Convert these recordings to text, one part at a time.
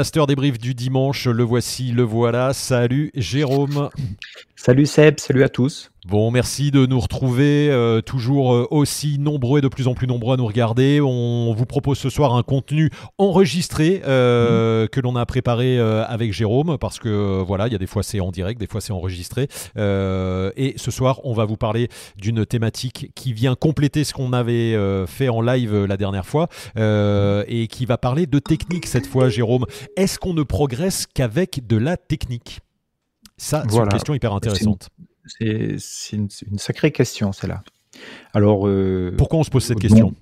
Le Wingmaster débrief du dimanche, le voici, le voilà. Salut Jérôme. Salut Seb, salut à tous. Bon, merci de nous retrouver, euh, toujours euh, aussi nombreux et de plus en plus nombreux à nous regarder. On vous propose ce soir un contenu enregistré euh, que l'on a préparé avec Jérôme, parce que voilà, il y a des fois c'est en direct, des fois c'est enregistré. et ce soir, on va vous parler d'une thématique qui vient compléter ce qu'on avait fait en live la dernière fois, et qui va parler de technique cette fois, Jérôme. Est-ce qu'on ne progresse qu'avec de la technique? Ça, c'est une question hyper intéressante. C'est une, sacrée question, celle-là. Alors, euh, pourquoi on se pose cette question?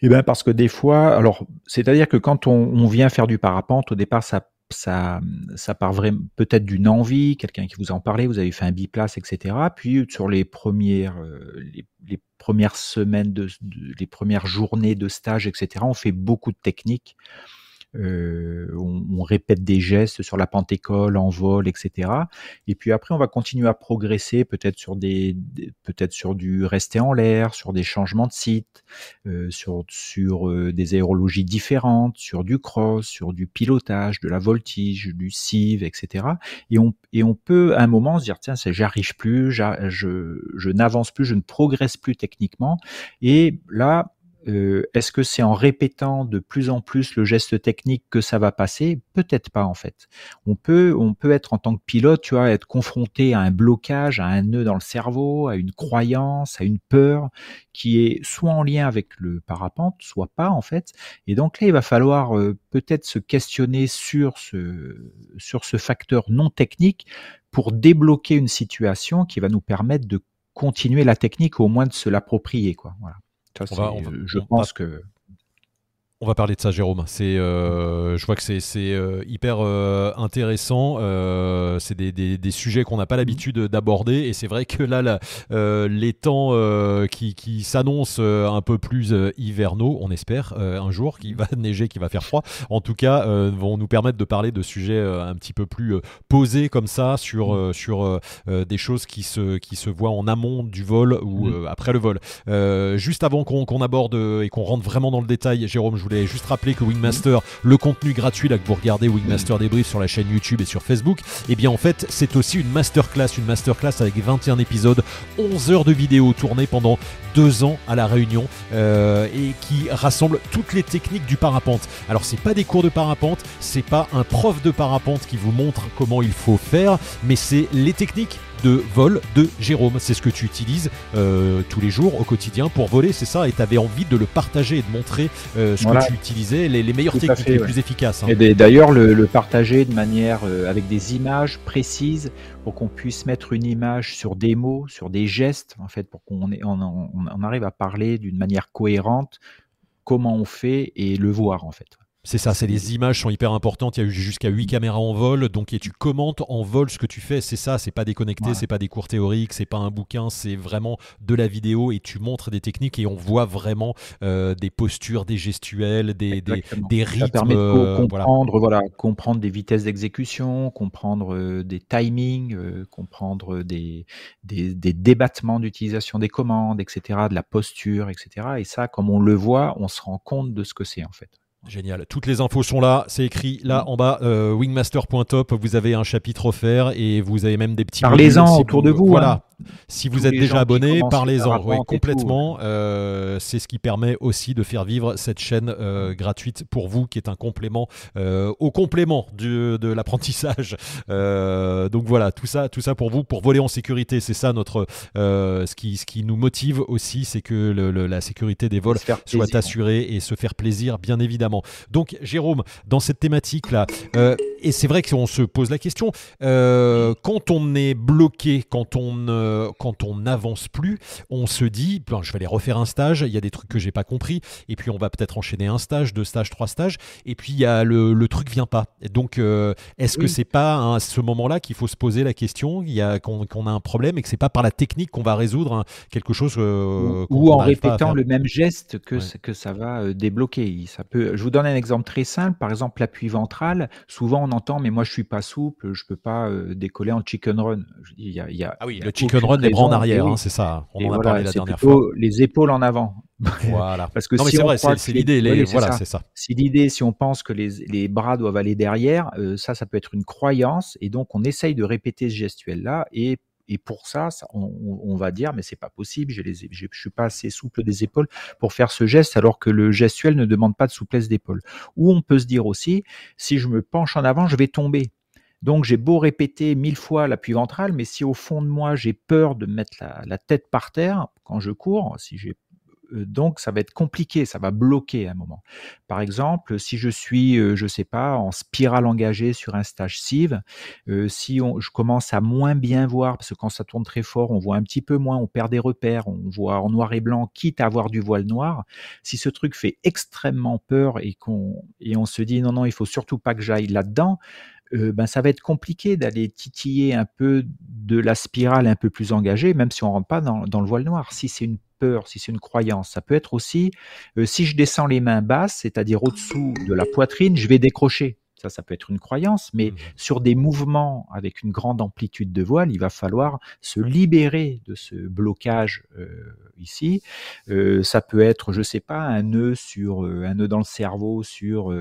Eh bien, parce que des fois, alors, c'est-à-dire que quand on, vient faire du parapente, au départ, ça, ça, ça part peut-être d'une envie, quelqu'un qui vous en parlait, vous avez fait un biplace, etc. Puis sur les premières, euh, les, premières semaines, de, les premières journées de stage, etc. On fait beaucoup de techniques. Euh, on, répète des gestes sur la pentécole, en vol, etc. Et puis après, on va continuer à progresser, peut-être sur des, peut-être sur du rester en l'air, sur des changements de site, euh, sur sur euh, des aérologies différentes, sur du cross, sur du pilotage, de la voltige, du sieve, etc. Et on et on peut à un moment se dire tiens, j'arrive plus, je je n'avance plus, je ne progresse plus techniquement. Et là, euh, est-ce que c'est en répétant de plus en plus le geste technique que ça va passer? Peut-être pas en fait. On peut, on peut être en tant que pilote, tu vois, être confronté à un blocage, à un nœud dans le cerveau, à une croyance, à une peur qui est soit en lien avec le parapente, soit pas en fait. Et donc là, il va falloir euh, peut-être se questionner sur ce, sur ce facteur non technique pour débloquer une situation qui va nous permettre de continuer la technique, ou au moins de se l'approprier, quoi. Voilà je pense que on va parler de ça, Jérôme. C'est, euh, je vois que c'est, euh, hyper euh, intéressant. c'est des, sujets qu'on n'a pas l'habitude d'aborder, et c'est vrai que là, les temps qui, s'annoncent un peu plus hivernaux, on espère un jour qu'il va neiger, qu'il va faire froid. En tout cas, vont nous permettre de parler de sujets un petit peu plus posés comme ça sur mm. sur des choses qui se qui se voient en amont du vol ou mm. après le vol. juste avant qu'on aborde et qu'on rentre vraiment dans le détail, Jérôme, je voulais juste rappeler que Wingmaster, le contenu gratuit là que vous regardez Wingmaster Débrief sur la chaîne YouTube et sur Facebook, eh bien en fait c'est aussi une masterclass, une masterclass avec 21 épisodes, 11 heures de vidéos tournées pendant deux ans à la Réunion euh, et qui rassemble toutes les techniques du parapente. Alors c'est pas des cours de parapente, c'est pas un prof de parapente qui vous montre comment il faut faire, mais c'est les techniques de vol de Jérôme. C'est ce que tu utilises euh, tous les jours au quotidien pour voler, c'est ça Et tu avais envie de le partager et de montrer euh, ce que tu utilisais, les, meilleures techniques, les plus efficaces. Hein. Et d'ailleurs, le, partager de manière euh, avec des images précises pour qu'on puisse mettre une image sur des mots, sur des gestes, en fait, pour qu'on on, on arrive à parler d'une manière cohérente comment on fait et le voir, en fait. C'est ça, c'est les images sont hyper importantes. Il y a eu jusqu'à 8 caméras en vol, donc et tu commentes en vol ce que tu fais. C'est ça, c'est pas déconnecté, c'est pas des cours théoriques, c'est pas un bouquin, c'est vraiment de la vidéo et tu montres des techniques et on voit vraiment euh, des postures, des gestuels, des, des, des, rythmes. Ça permet de euh, comprendre, voilà. comprendre des vitesses d'exécution, comprendre euh, des timings, comprendre des, des, des débattements d'utilisation des commandes, etc., de la posture, etc. Et ça, comme on le voit, on se rend compte de ce que c'est en fait. Génial. Toutes les infos sont là. C'est écrit là en bas, euh, wingmaster.top. Vous avez un chapitre offert et vous avez même des petits. Parlez-en autour de vous. Voilà. Hein. Si vous êtes déjà abonné, parlez-en. complètement. Euh, c'est ce qui permet aussi de faire vivre cette chaîne euh, gratuite pour vous, qui est un complément au complément de l'apprentissage. donc voilà, tout ça, tout ça pour vous, pour voler en sécurité. C'est ça notre, ce qui, ce qui nous motive aussi, c'est que la sécurité des vols soit assurée et se faire plaisir, bien évidemment. Donc, Jérôme, dans cette thématique-là, euh, et c'est vrai qu'on se pose la question, euh, quand on est bloqué, quand on quand on n'avance plus, on se dit, ben, je vais aller refaire un stage, il y a des trucs que j'ai pas compris, et puis on va peut-être enchaîner un stage, deux stages, trois stages, et puis y a le, le truc vient pas. donc, euh, est-ce que c'est pas à ce moment-là qu'il faut se poser la question, il y a qu'on a un problème et que c'est pas par la technique qu'on va résoudre hein, quelque chose ou, en répétant le même geste que que ça va débloquer. Ça peut, je vous donne un exemple très simple. Par exemple, l'appui ventral. Souvent, on entend, mais moi, je suis pas souple, je peux pas euh, décoller en chicken run. Il y a, ah oui, le chicken run, les bras en arrière, hein, c'est ça. On en a parlé la dernière fois. Les épaules en avant. Voilà. Parce que non, mais si c'est on vrai, c'est l'idée. les- Voilà, c'est ça. Si l'idée, si on pense que les, les bras doivent aller derrière, euh, ça, ça peut être une croyance, et donc on essaye de répéter ce gestuel-là, et, et pour ça, ça, on, on- va dire, mais c'est pas possible, je suis pas assez souple des épaules pour faire ce geste, alors que le gestuel ne demande pas de souplesse d'épaule. Ou on peut se dire aussi, si je me penche en avant, je vais tomber. Donc j'ai beau répéter mille fois l'appui ventral, mais si au fond de moi j'ai peur de mettre la, tête par terre quand je cours, si euh, donc ça va être compliqué, ça va bloquer à un moment. Par exemple, si je suis, euh, je sais pas, en spirale engagée sur un stage cive, euh, si je commence à moins bien voir, parce que quand ça tourne très fort, on voit un petit peu moins, on perd des repères, on voit en noir et blanc, quitte à avoir du voile noir. Si ce truc fait extrêmement peur et qu'on et on se dit non non, il faut surtout pas que j'aille là-dedans. Euh, ben ça va être compliqué d'aller titiller un peu de la spirale un peu plus engagée, même si on rentre pas dans, dans le voile noir. Si c'est une peur, si c'est une croyance, ça peut être aussi euh, si je descends les mains basses, c'est-à-dire au-dessous de la poitrine, je vais décrocher. Ça, ça peut être une croyance, mais Mhm. sur des mouvements avec une grande amplitude de voile, il va falloir se libérer de ce blocage euh, ici. Euh, ça peut être, je sais pas, un nœud sur euh, un nœud dans le cerveau sur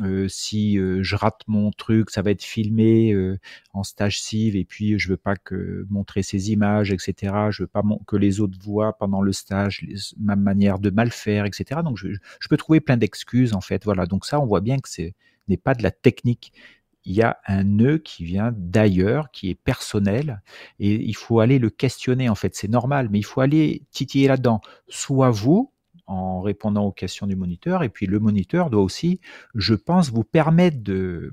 euh, si euh, je rate mon truc, ça va être filmé euh, en stage cive et puis je veux pas que montrer ces images, etc. Je veux pas que les autres voient pendant le stage les- ma manière de mal faire, etc. Donc je, je peux trouver plein d'excuses en fait. Voilà. Donc ça, on voit bien que c'est n'est pas de la technique. Il y a un nœud qui vient d'ailleurs, qui est personnel, et il faut aller le questionner en fait. C'est normal, mais il faut aller titiller là-dedans. Soit vous, en répondant aux questions du moniteur, et puis le moniteur doit aussi, je pense, vous permettre de,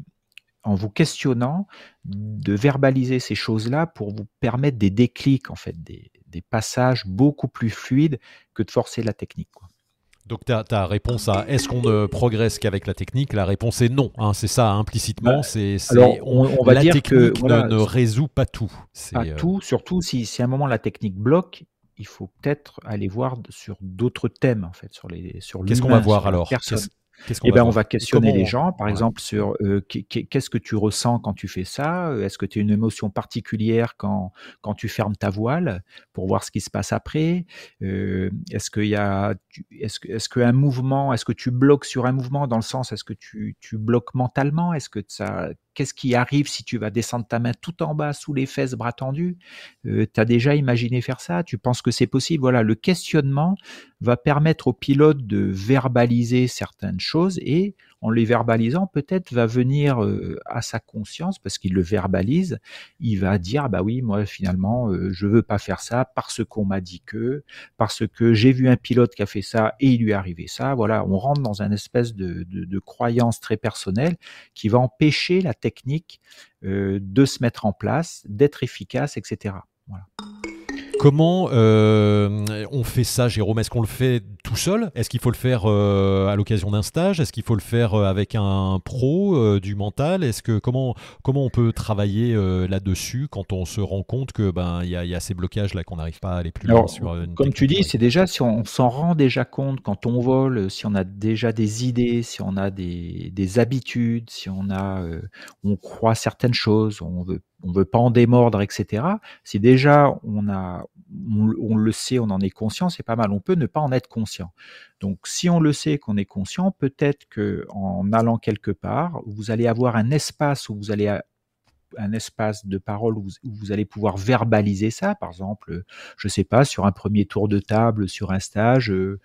en vous questionnant, de verbaliser ces choses-là pour vous permettre des déclics, en fait, des, des passages beaucoup plus fluides que de forcer la technique. Quoi. Donc ta, ta réponse à est-ce qu'on ne progresse qu'avec la technique? La réponse est non. hein, c'est ça implicitement. Bah, c'est, on, on va la dire technique que voilà, ne, ne résout pas tout. Pas euh, tout, surtout si, si à un moment la technique bloque, il faut peut-être aller voir sur d'autres thèmes, en fait, sur, les, sur Qu'est-ce qu'on va voir alors? Qu'est-ce, qu'on Eh va ben, on va questionner les gens, par Ouais. exemple, sur euh, qu'est- qu'est- qu'est-ce que tu ressens quand tu fais ça? Est-ce que tu as une émotion particulière quand, quand tu fermes ta voile pour voir ce qui se passe après? Euh, Est-ce qu'il y a, est-ce que, est-ce qu'un mouvement, est-ce que tu bloques sur un mouvement dans le sens, est-ce que tu, tu bloques mentalement? Est-ce que ça, qu'est-ce qui arrive si tu vas descendre ta main tout en bas sous les fesses, bras tendus? Euh, Tu as déjà imaginé faire ça? Tu penses que c'est possible? Voilà, le questionnement va permettre au pilote de verbaliser certaines choses et en les verbalisant, peut-être va venir euh, à sa conscience parce qu'il le verbalise. Il va dire bah oui, moi finalement, euh, je veux pas faire ça parce qu'on m'a dit que, parce que j'ai vu un pilote qui a fait ça et il lui est arrivé ça. Voilà, on rentre dans un espèce de, de, de croyance très personnelle qui va empêcher la technique euh, de se mettre en place, d'être efficace, etc. Voilà. Comment euh, on fait ça, Jérôme? Est-ce qu'on le fait tout seul Est-ce qu'il faut le faire euh, à l'occasion d'un stage? Est-ce qu'il faut le faire euh, avec un pro euh, du mental? Est-ce que comment comment on peut travailler là-dessus quand on se rend compte que ben il y y a ces blocages là qu'on n'arrive pas à aller plus loin Alors, sur une comme tu dis, c'est déjà si on s'en rend déjà compte quand on vole, si on a déjà des idées, si on a des, des habitudes, si on a, euh, on croit certaines choses, on veut, on veut pas en démordre, etc. Si déjà on a, on, on le sait, on en est conscient, c'est pas mal. On peut ne pas en être conscient. Donc, si on le sait qu'on est conscient, peut-être que en allant quelque part, vous allez avoir un espace où vous allez un espace de parole où vous, allez pouvoir verbaliser ça, par exemple, je sais pas, sur un premier tour de table, sur un stage, euh,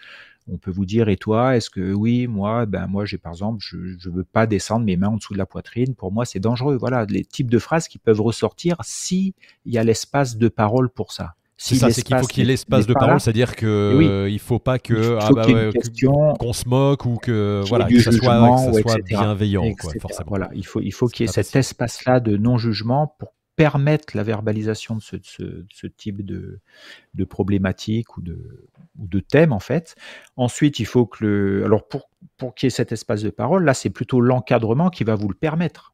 on peut vous dire, et toi, est-ce que oui, moi, ben moi, j'ai par exemple, je je veux pas descendre mes mains en dessous de la poitrine. Pour moi, c'est dangereux. Voilà, les types de phrases qui peuvent ressortir si il y a l'espace de parole pour ça. C'est ça, c'est qu'il faut qu'il y ait l'espace de parole, c'est-à-dire que oui. euh, il faut pas que faut ah bah ouais, qu'on se moque ou que voilà que ça soit, jugement, que ou ça soit etc. bienveillant quoi, forcément. Voilà, il faut, il faut C'est qu'il y ait cet espace-là de non-jugement pour permettre la verbalisation de ce, de ce, de ce type de, de problématique ou de, ou de thème en fait. Ensuite, il faut que le, alors pour, pour qu'il y ait cet espace de parole, là, c'est plutôt l'encadrement qui va vous le permettre.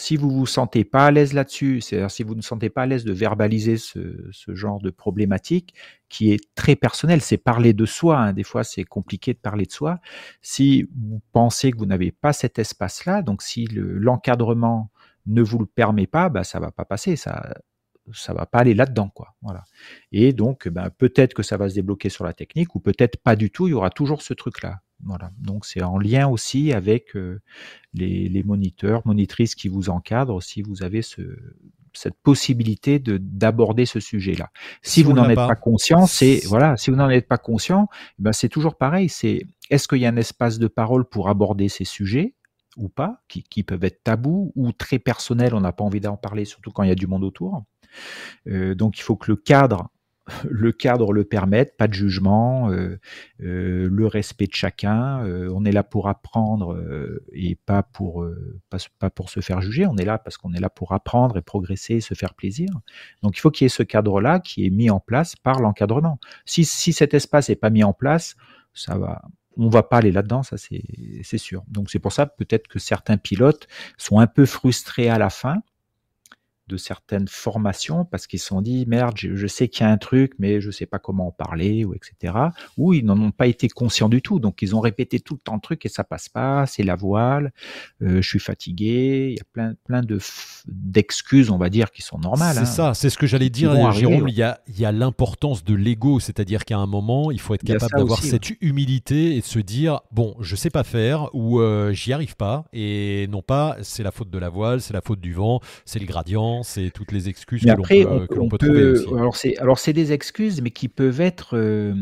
Si vous vous sentez pas à l'aise là-dessus, c'est-à-dire si vous ne sentez pas à l'aise de verbaliser ce, ce genre de problématique qui est très personnel, c'est parler de soi. hein. Des fois, c'est compliqué de parler de soi. Si vous pensez que vous n'avez pas cet espace-là, donc si le- l'encadrement ne vous le permet pas, bah, ça va pas passer. Ça, ça va pas aller là-dedans, quoi. Voilà. Et donc, ben, peut-être que ça va se débloquer sur la technique, ou peut-être pas du tout. Il y aura toujours ce truc-là. Voilà. Donc, c'est en lien aussi avec euh, les, les, moniteurs, monitrices qui vous encadrent. Si vous avez ce, cette possibilité de d'aborder ce sujet-là. Si, vous n'en êtes pas, conscient, c'est voilà, si vous n'en êtes pas conscient, eh ben c'est toujours pareil. C'est est-ce qu'il y a un espace de parole pour aborder ces sujets ou pas, qui, qui peuvent être tabous ou très personnels, on n'a pas envie d'en parler, surtout quand il y a du monde autour. Euh, donc il faut que le cadre le cadre le permette, pas de jugement, euh, euh, le respect de chacun. Euh, on est là pour apprendre euh, et pas pour pas, pas, pour se faire juger. On est là parce qu'on est là pour apprendre et progresser, et se faire plaisir. Donc il faut qu'il y ait ce cadre-là qui est mis en place par l'encadrement. Si, si cet espace n'est pas mis en place, ça va. On va pas aller là-dedans, ça c'est sûr. Donc c'est pour ça peut-être que certains pilotes sont un peu frustrés à la fin de certaines formations parce qu'ils se sont dit merde, je, sais qu'il y a un truc, mais je sais pas comment en parler ou etc. Ou ils n'en ont pas été conscients du tout, donc ils ont répété tout le temps le truc et ça passe pas, c'est la voile, euh, je suis fatigué, il y a plein plein de d'excuses, on va dire, qui sont normales. C'est hein, ça, c'est ce que j'allais dire, Jérôme. Il y a il y a l'importance de l'ego, c'est-à-dire qu'à un moment, il faut être capable d'avoir cette humilité et de se dire bon, je sais pas faire ou euh, j'y arrive pas et non pas c'est la faute de la voile, c'est la faute du vent, c'est le gradient c'est toutes les excuses que l'on peut, trouver aussi. Alors c'est, alors c'est des excuses, mais qui peuvent être euh,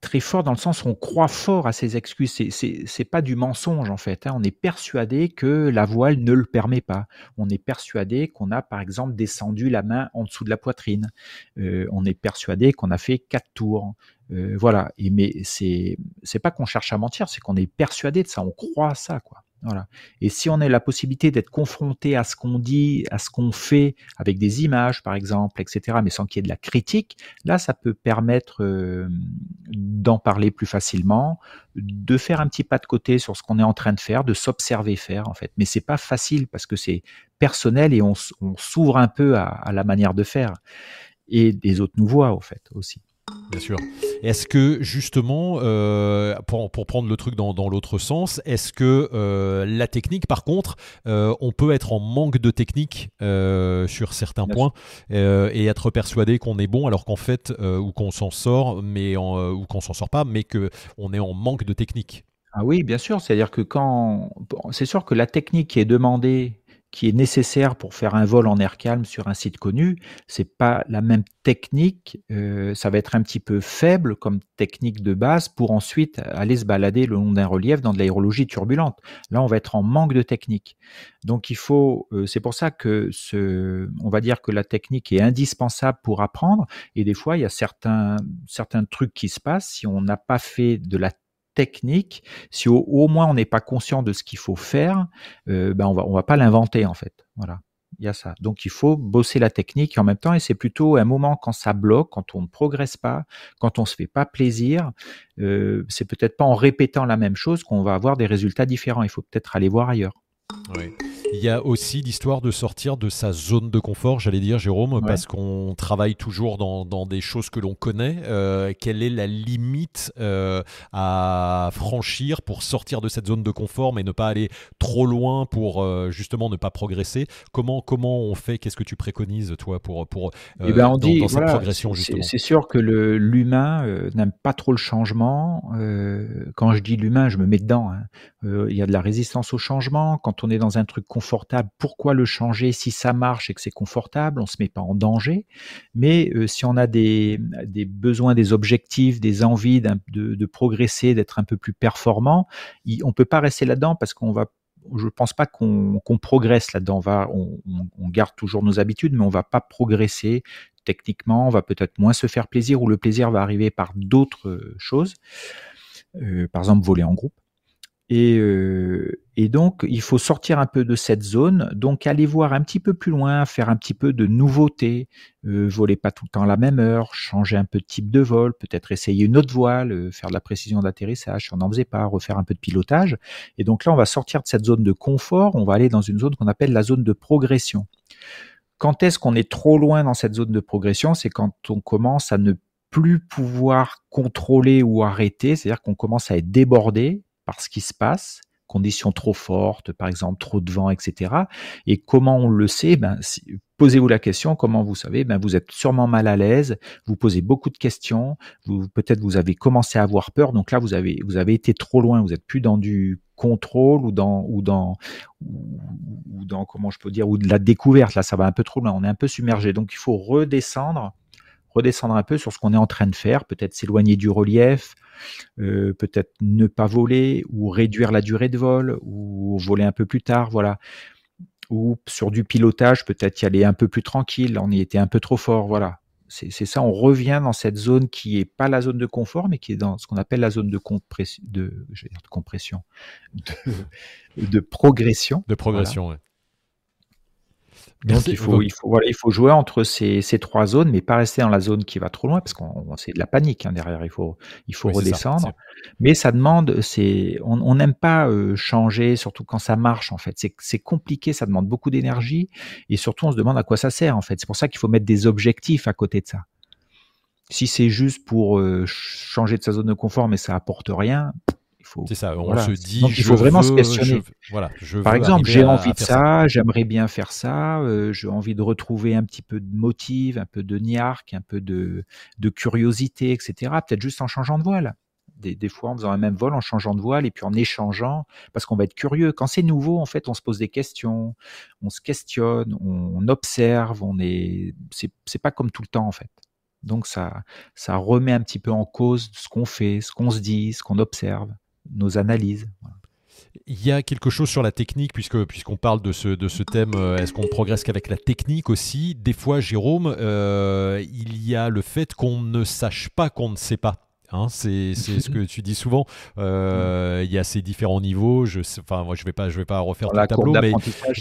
très forts dans le sens où on croit fort à ces excuses. C'est, c'est, pas du mensonge en fait. Hein. On est persuadé que la voile ne le permet pas. On est persuadé qu'on a par exemple descendu la main en dessous de la poitrine. Euh, on est persuadé qu'on a fait quatre tours. Euh, voilà. Et mais c'est c'est pas qu'on cherche à mentir, c'est qu'on est persuadé de ça. On croit à ça, quoi. Et si on a la possibilité d'être confronté à ce qu'on dit, à ce qu'on fait, avec des images par exemple, etc., mais sans qu'il y ait de la critique, là, ça peut permettre euh, d'en parler plus facilement, de faire un petit pas de côté sur ce qu'on est en train de faire, de s'observer faire en fait. Mais c'est pas facile parce que c'est personnel et on, s'ouvre un peu à, à la manière de faire. Et des autres nous voient, au fait, aussi. Bien sûr. Est-ce que justement, euh, pour, pour, prendre le truc dans, dans l'autre sens, est-ce que euh, la technique, par contre, euh, on peut être en manque de technique sur certains Bien points et être persuadé qu'on est bon alors qu'en fait, ou qu'on s'en sort, mais en, ou qu'on s'en sort pas, mais que on est en manque de technique? Ah oui, bien sûr. C'est-à-dire que quand, c'est sûr que la technique qui est demandée qui est nécessaire pour faire un vol en air calme sur un site connu, c'est pas la même technique. Euh, ça va être un petit peu faible comme technique de base pour ensuite aller se balader le long d'un relief dans de l'aérologie turbulente. Là, on va être en manque de technique. Donc, il faut. Euh, c'est pour ça que ce, on va dire que la technique est indispensable pour apprendre. Et des fois, il y a certains certains trucs qui se passent si on n'a pas fait de la technique, si au, moins on n'est pas conscient de ce qu'il faut faire, euh, ben on va on va pas l'inventer en fait. Voilà. Il y a ça. Donc il faut bosser la technique en même temps, et c'est plutôt un moment quand ça bloque, quand on ne progresse pas, quand on se fait pas plaisir, euh, c'est peut-être pas en répétant la même chose qu'on va avoir des résultats différents. Il faut peut-être aller voir ailleurs. Oui. Il y a aussi l'histoire de sortir de sa zone de confort, j'allais dire, Jérôme, parce qu'on travaille toujours dans, dans, des choses que l'on connaît. Euh, quelle est la limite euh, à franchir pour sortir de cette zone de confort, mais ne pas aller trop loin pour euh, justement ne pas progresser? Comment, comment on fait? Qu'est-ce que tu préconises, toi, pour, pour eh ben on dans, dit, dans cette progression, justement? C'est sûr que l'humain n'aime pas trop le changement. quand je dis l'humain, je me mets dedans. Hein. il y a de la résistance au changement. Quand on est dans un truc pourquoi le changer si ça marche et que c'est confortable On se met pas en danger. Mais euh, si on a des, besoins, des objectifs, des envies de, progresser, d'être un peu plus performant, on peut pas rester là-dedans parce qu'on va je pense pas qu'on progresse là-dedans. On, garde toujours nos habitudes, mais on va pas progresser techniquement. On va peut-être moins se faire plaisir ou le plaisir va arriver par d'autres choses. Euh, par exemple, voler en groupe. Et, euh, et, donc, il faut sortir un peu de cette zone, donc aller voir un petit peu plus loin, faire un petit peu de nouveauté, euh, voler pas tout le temps à la même heure, changer un peu de type de vol, peut-être essayer une autre voile, euh, faire de la précision d'atterrissage si on n'en faisait pas, refaire un peu de pilotage. Et donc là, on va sortir de cette zone de confort, on va aller dans une zone qu'on appelle la zone de progression. Quand est-ce qu'on est trop loin dans cette zone de progression? C'est quand on commence à ne plus pouvoir contrôler ou arrêter, c'est-à-dire qu'on commence à être débordé par ce qui se passe, conditions trop fortes, par exemple trop de vent, etc. Et comment on le sait? Ben, Posez-vous la question, comment vous savez? Ben, Vous êtes sûrement mal à l'aise, vous posez beaucoup de questions, vous, peut-être vous avez commencé à avoir peur, donc là vous avez, vous avez été trop loin, vous êtes plus dans du contrôle ou dans, ou dans, ou dans, comment je peux dire, ou de la découverte, là ça va un peu trop loin, on est un peu submergé, donc il faut redescendre redescendre un peu sur ce qu'on est en train de faire, peut-être s'éloigner du relief, euh, peut-être ne pas voler ou réduire la durée de vol ou voler un peu plus tard, voilà ou sur du pilotage, peut-être y aller un peu plus tranquille, on y était un peu trop fort, voilà. C'est ça, on revient dans cette zone qui est pas la zone de confort, mais qui est dans ce qu'on appelle la zone de, compression, de, de compression, de, progression. De progression, oui. Donc il faut, il faut, voilà, il faut jouer entre ces, ces, trois zones, mais pas rester dans la zone qui va trop loin, parce qu'on c'est de la panique hein, derrière. Il faut, il faut redescendre. mais ça demande, c'est, on n'aime pas euh, changer, surtout quand ça marche en fait. C'est compliqué, ça demande beaucoup d'énergie, et surtout on se demande à quoi ça sert en fait. C'est pour ça qu'il faut mettre des objectifs à côté de ça. Si c'est juste pour euh, changer de sa zone de confort, mais ça apporte rien, c'est ça, on se dit. Donc, il faut vraiment se questionner. voilà, je Par exemple, j'ai envie de ça, j'aimerais bien faire ça, euh, j'ai envie de retrouver un petit peu de motive, un peu de niarque, un peu de, de curiosité, etc. Peut-être juste en changeant de voile. Des, des, fois en faisant un même vol, en changeant de voile et puis en échangeant, parce qu'on va être curieux. Quand c'est nouveau, en fait, on se pose des questions, on se questionne, on, observe, on est, c'est pas comme tout le temps en fait. Donc ça, ça remet un petit peu en cause ce qu'on fait, ce qu'on se dit, ce qu'on observe nos analyses. Il y a quelque chose sur la technique, puisque puisqu'on parle de ce, thème, euh, est-ce qu'on progresse qu'avec la technique aussi? Des fois, Jérôme, euh, il y a le fait qu'on ne sache pas qu'on ne sait pas. Hein, c'est ce que tu dis souvent. Euh, il y a ces différents niveaux. Je, enfin, moi, je vais pas, je vais pas refaire tout le tableau, mais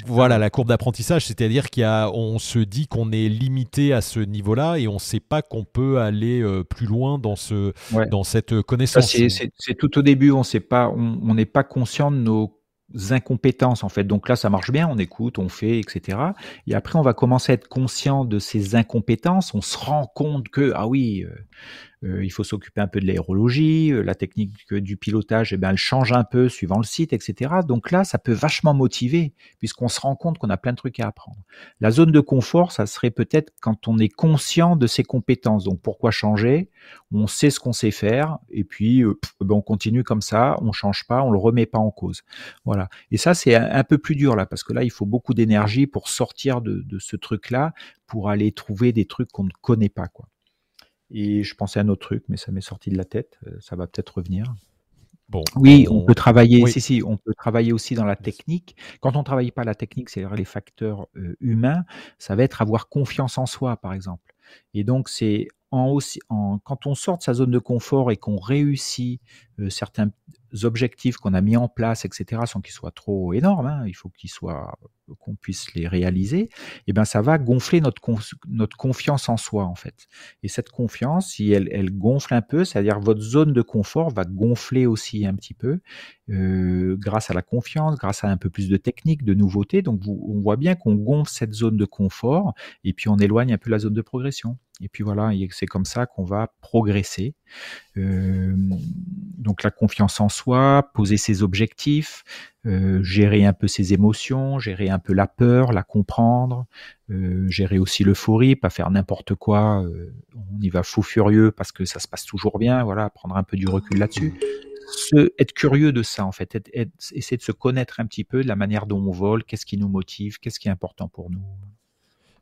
voilà la courbe d'apprentissage, c'est-à-dire qu'il on se dit qu'on est limité à ce niveau-là et on ne sait pas qu'on peut aller euh, plus loin dans ce, dans cette connaissance. C'est tout au début. On sait pas, on n'est pas conscient de nos incompétences en fait. Donc là, ça marche bien, on écoute, on fait, etc. Et après, on va commencer à être conscient de ces incompétences. On se rend compte que ah oui, euh, euh, il faut s'occuper un peu de l'aérologie, euh, la technique du pilotage, eh bien, elle change un peu suivant le site, etc. Donc là, ça peut vachement motiver, puisqu'on se rend compte qu'on a plein de trucs à apprendre. La zone de confort, ça serait peut-être quand on est conscient de ses compétences. Donc pourquoi changer? On sait ce qu'on sait faire, et puis euh, ben, on continue comme ça, on change pas, on le remet pas en cause. Voilà. Et ça, c'est un, peu plus dur là, parce que là, il faut beaucoup d'énergie pour sortir de, de ce truc-là, pour aller trouver des trucs qu'on ne connaît pas, quoi. Et je pensais à un autre truc, mais ça m'est sorti de la tête. Euh, ça va peut-être revenir. Bon, oui, on, peut travailler. Si, si, on peut travailler aussi dans la technique. Quand on travaille pas la technique, c'est-à-dire les facteurs euh, humains, ça va être avoir confiance en soi, par exemple. Et donc, c'est en quand on sort de sa zone de confort et qu'on réussit euh, certains objectifs qu'on a mis en place, etc., sans qu'ils soient trop énormes, hein, il faut qu'ils soient qu'on puisse les réaliser, et eh ben ça va gonfler notre notre confiance en soi en fait. Et cette confiance, si elle, gonfle un peu, c'est-à-dire votre zone de confort va gonfler aussi un petit peu euh, grâce à la confiance, grâce à un peu plus de technique, de nouveautés. Donc on voit bien qu'on gonfle cette zone de confort et puis on éloigne un peu la zone de progression. Et puis voilà, c'est comme ça qu'on va progresser. Euh, donc la confiance en soi, poser ses objectifs, euh, gérer un peu ses émotions, gérer un peu la peur, la comprendre, euh, gérer aussi l'euphorie, pas faire n'importe quoi, on y va fou furieux parce que ça se passe toujours bien, voilà, prendre un peu du recul là-dessus. Être curieux de ça en fait, essayer de se connaître un petit peu de la manière dont on vole, qu'est-ce qui nous motive, qu'est-ce qui est important pour nous.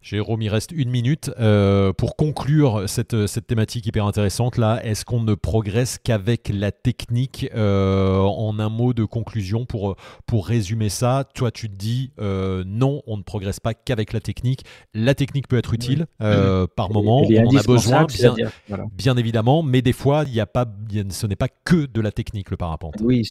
Jérôme, il reste une minute euh, pour conclure cette, cette, thématique hyper intéressante là. Est-ce qu'on ne progresse qu'avec la technique euh, En un mot de conclusion pour, pour résumer ça, toi tu te dis euh, non, on ne progresse pas qu'avec la technique. La technique peut être utile par moment, on en a besoin bien, bien, évidemment, mais des fois il y a pas, ce n'est pas que de la technique le parapente. Oui,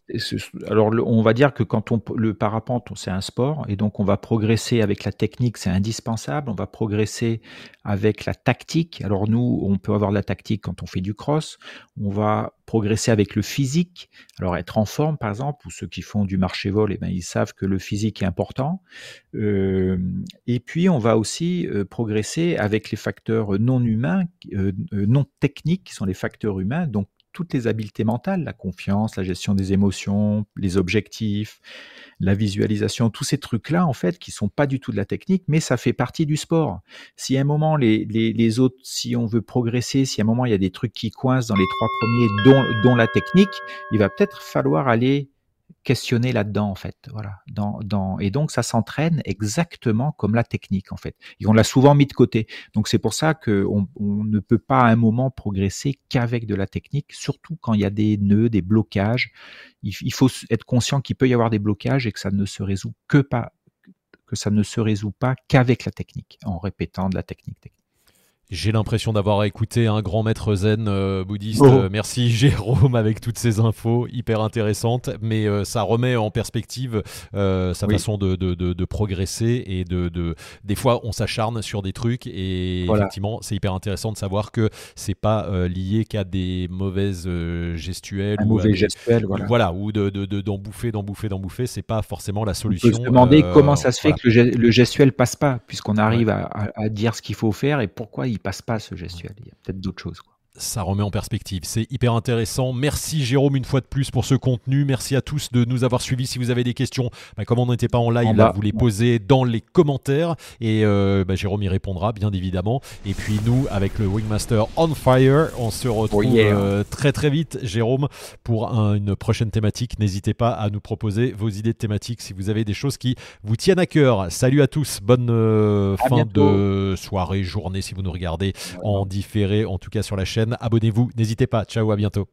alors on va dire que quand on le parapente c'est un sport et donc on va progresser avec la technique, c'est indispensable va progresser avec la tactique. Alors nous, on peut avoir la tactique quand on fait du cross. On va progresser avec le physique. Alors être en forme, par exemple, ou ceux qui font du marché-vol, eh ben, ils savent que le physique est important. Euh, et puis on va aussi euh, progresser avec les facteurs non humains, euh, non techniques, qui sont les facteurs humains. Donc toutes les habiletés mentales, la confiance, la gestion des émotions, les objectifs, la visualisation, tous ces trucs-là, en fait, qui sont pas du tout de la technique, mais ça fait partie du sport. Si à un moment, les, les, autres, si on veut progresser, si à un moment, il y a des trucs qui coincent dans les trois premiers, dont, dont la technique, il va peut-être falloir aller questionner là-dedans en fait voilà. Dans, dans et donc ça s'entraîne exactement comme la technique en fait. Et on l'a souvent mis de côté. Donc c'est pour ça que on, ne peut pas à un moment progresser qu'avec de la technique surtout quand il y a des nœuds des blocages. Il, il faut être conscient qu'il peut y avoir des blocages et que ça ne se résout que pas que ça ne se résout pas qu'avec la technique en répétant de la technique technique j'ai l'impression d'avoir écouté un grand maître zen euh, bouddhiste. Oh. Euh, merci Jérôme avec toutes ces infos hyper intéressantes, mais euh, ça remet en perspective euh, sa oui. façon de, de, de, de, progresser et de, de, des fois on s'acharne sur des trucs et voilà. effectivement c'est hyper intéressant de savoir que c'est pas euh, lié qu'à des mauvaises gestuelles un ou mauvais des, gestuel, voilà. voilà ou de d'en bouffer, d'en bouffer, d'en bouffer, c'est pas forcément la solution. On peut se demander comment ça se fait voilà. que le, gestuel passe pas puisqu'on arrive ouais. à, à, à, dire ce qu'il faut faire et pourquoi il passe pas ce gestuel. Il y a peut-être d'autres choses. Ça remet en perspective. C'est hyper intéressant. Merci Jérôme une fois de plus pour ce contenu. Merci à tous de nous avoir suivis. Si vous avez des questions, bah, comme on n'était pas en live, là, vous les posez dans les commentaires et euh, bah, Jérôme y répondra bien évidemment. Et puis nous, avec le Wingmaster on fire, on se retrouve oh yeah. euh, très très vite, Jérôme, pour un, une prochaine thématique. N'hésitez pas à nous proposer vos idées de thématiques si vous avez des choses qui vous tiennent à cœur. Salut à tous, bonne euh, fin bientôt. de soirée, journée si vous nous regardez en différé, en tout cas sur la chaîne Abonnez-vous, n'hésitez pas. Ciao, à bientôt.